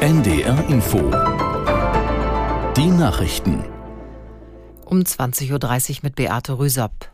NDR Info. Die Nachrichten. Um 20.30 Uhr mit Beate Rüsapp.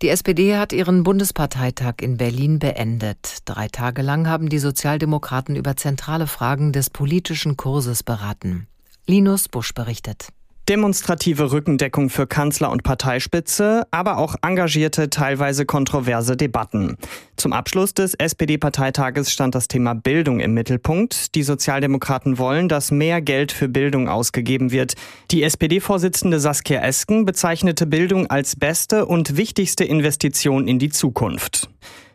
Die SPD hat ihren Bundesparteitag in Berlin beendet. Drei Tage lang haben die Sozialdemokraten über zentrale Fragen des politischen Kurses beraten. Linus Busch berichtet. Demonstrative Rückendeckung für Kanzler und Parteispitze, aber auch engagierte, teilweise kontroverse Debatten. Zum Abschluss des SPD-Parteitages stand das Thema Bildung im Mittelpunkt. Die Sozialdemokraten wollen, dass mehr Geld für Bildung ausgegeben wird. Die SPD-Vorsitzende Saskia Esken bezeichnete Bildung als beste und wichtigste Investition in die Zukunft.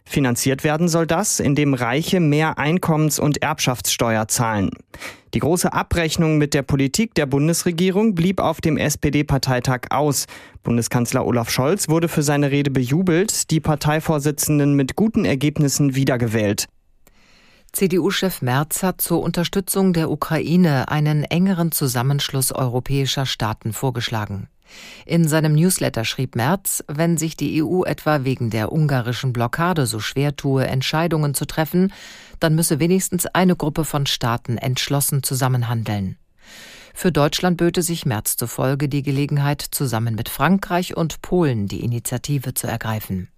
Finanziert werden soll das, indem Reiche mehr Einkommens- und Erbschaftssteuer zahlen. Die große Abrechnung mit der Politik der Bundesregierung blieb auf dem SPD-Parteitag aus. Bundeskanzler Olaf Scholz wurde für seine Rede bejubelt, die Parteivorsitzenden mit guten Ergebnissen wiedergewählt. CDU-Chef Merz hat zur Unterstützung der Ukraine einen engeren Zusammenschluss europäischer Staaten vorgeschlagen. In seinem Newsletter schrieb Merz, wenn sich die EU etwa wegen der ungarischen Blockade so schwer tue, Entscheidungen zu treffen, dann müsse wenigstens eine Gruppe von Staaten entschlossen zusammenhandeln. Für Deutschland böte sich Merz zufolge die Gelegenheit, zusammen mit Frankreich und Polen die Initiative zu ergreifen.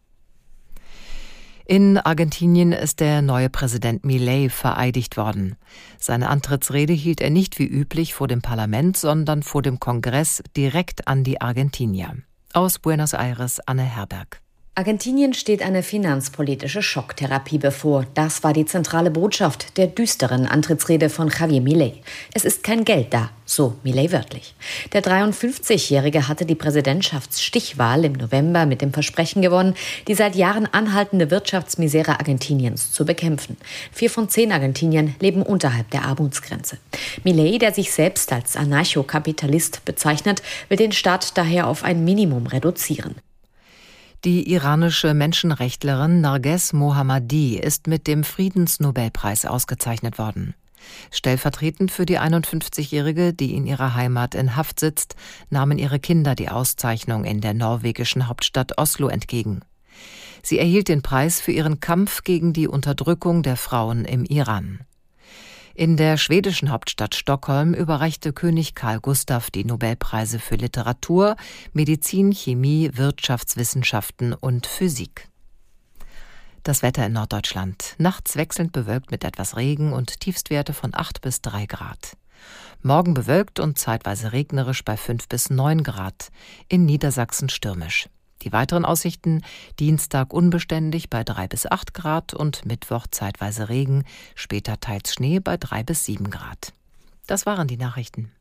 In Argentinien ist der neue Präsident Milei vereidigt worden. Seine Antrittsrede hielt er nicht wie üblich vor dem Parlament, sondern vor dem Kongress direkt an die Argentinier. Aus Buenos Aires Anne Herberg. Argentinien steht eine finanzpolitische Schocktherapie bevor. Das war die zentrale Botschaft der düsteren Antrittsrede von Javier Milei. Es ist kein Geld da, so Milei wörtlich. Der 53-Jährige hatte die Präsidentschaftsstichwahl im November mit dem Versprechen gewonnen, die seit Jahren anhaltende Wirtschaftsmisere Argentiniens zu bekämpfen. Vier von zehn Argentiniern leben unterhalb der Armutsgrenze. Milei, der sich selbst als Anarchokapitalist bezeichnet, will den Staat daher auf ein Minimum reduzieren. Die iranische Menschenrechtlerin Narges Mohammadi ist mit dem Friedensnobelpreis ausgezeichnet worden. Stellvertretend für die 51-Jährige, die in ihrer Heimat in Haft sitzt, nahmen ihre Kinder die Auszeichnung in der norwegischen Hauptstadt Oslo entgegen. Sie erhielt den Preis für ihren Kampf gegen die Unterdrückung der Frauen im Iran. In der schwedischen Hauptstadt Stockholm überreichte König Karl Gustav die Nobelpreise für Literatur, Medizin, Chemie, Wirtschaftswissenschaften und Physik. Das Wetter in Norddeutschland. Nachts wechselnd bewölkt mit etwas Regen und Tiefstwerte von 8 bis 3 Grad. Morgen bewölkt und zeitweise regnerisch bei 5 bis 9 Grad. In Niedersachsen stürmisch. Die weiteren Aussichten Dienstag unbeständig bei 3 bis 8 Grad und Mittwoch zeitweise Regen, später teils Schnee bei 3 bis 7 Grad. Das waren die Nachrichten.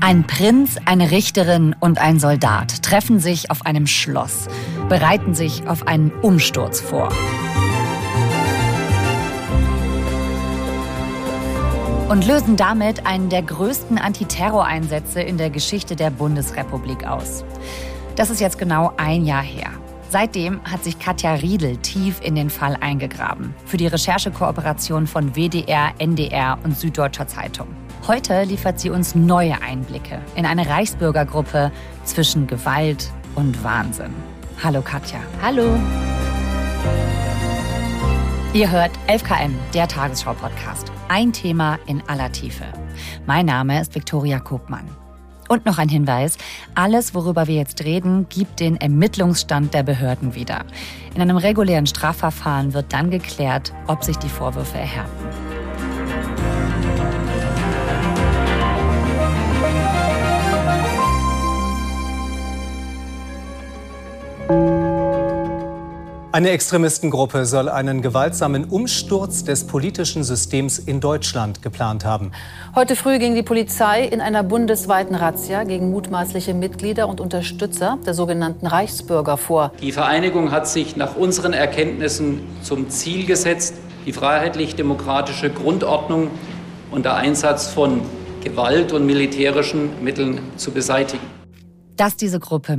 Ein Prinz, eine Richterin und ein Soldat treffen sich auf einem Schloss, bereiten sich auf einen Umsturz vor. Und lösen damit einen der größten Antiterroreinsätze in der Geschichte der Bundesrepublik aus. Das ist jetzt genau ein Jahr her. Seitdem hat sich Katja Riedel tief in den Fall eingegraben. Für die Recherchekooperation von WDR, NDR und Süddeutscher Zeitung. Heute liefert sie uns neue Einblicke in eine Reichsbürgergruppe zwischen Gewalt und Wahnsinn. Hallo Katja. Hallo. Ihr hört 11KM, der Tagesschau-Podcast. Ein Thema in aller Tiefe. Mein Name ist Viktoria Kopmann. Und noch ein Hinweis, alles, worüber wir jetzt reden, gibt den Ermittlungsstand der Behörden wieder. In einem regulären Strafverfahren wird dann geklärt, ob sich die Vorwürfe erhärten. Eine Extremistengruppe soll einen gewaltsamen Umsturz des politischen Systems in Deutschland geplant haben. Heute früh ging die Polizei in einer bundesweiten Razzia gegen mutmaßliche Mitglieder und Unterstützer der sogenannten Reichsbürger vor. Die Vereinigung hat sich nach unseren Erkenntnissen zum Ziel gesetzt, die freiheitlich-demokratische Grundordnung unter Einsatz von Gewalt und militärischen Mitteln zu beseitigen. Dass diese Gruppe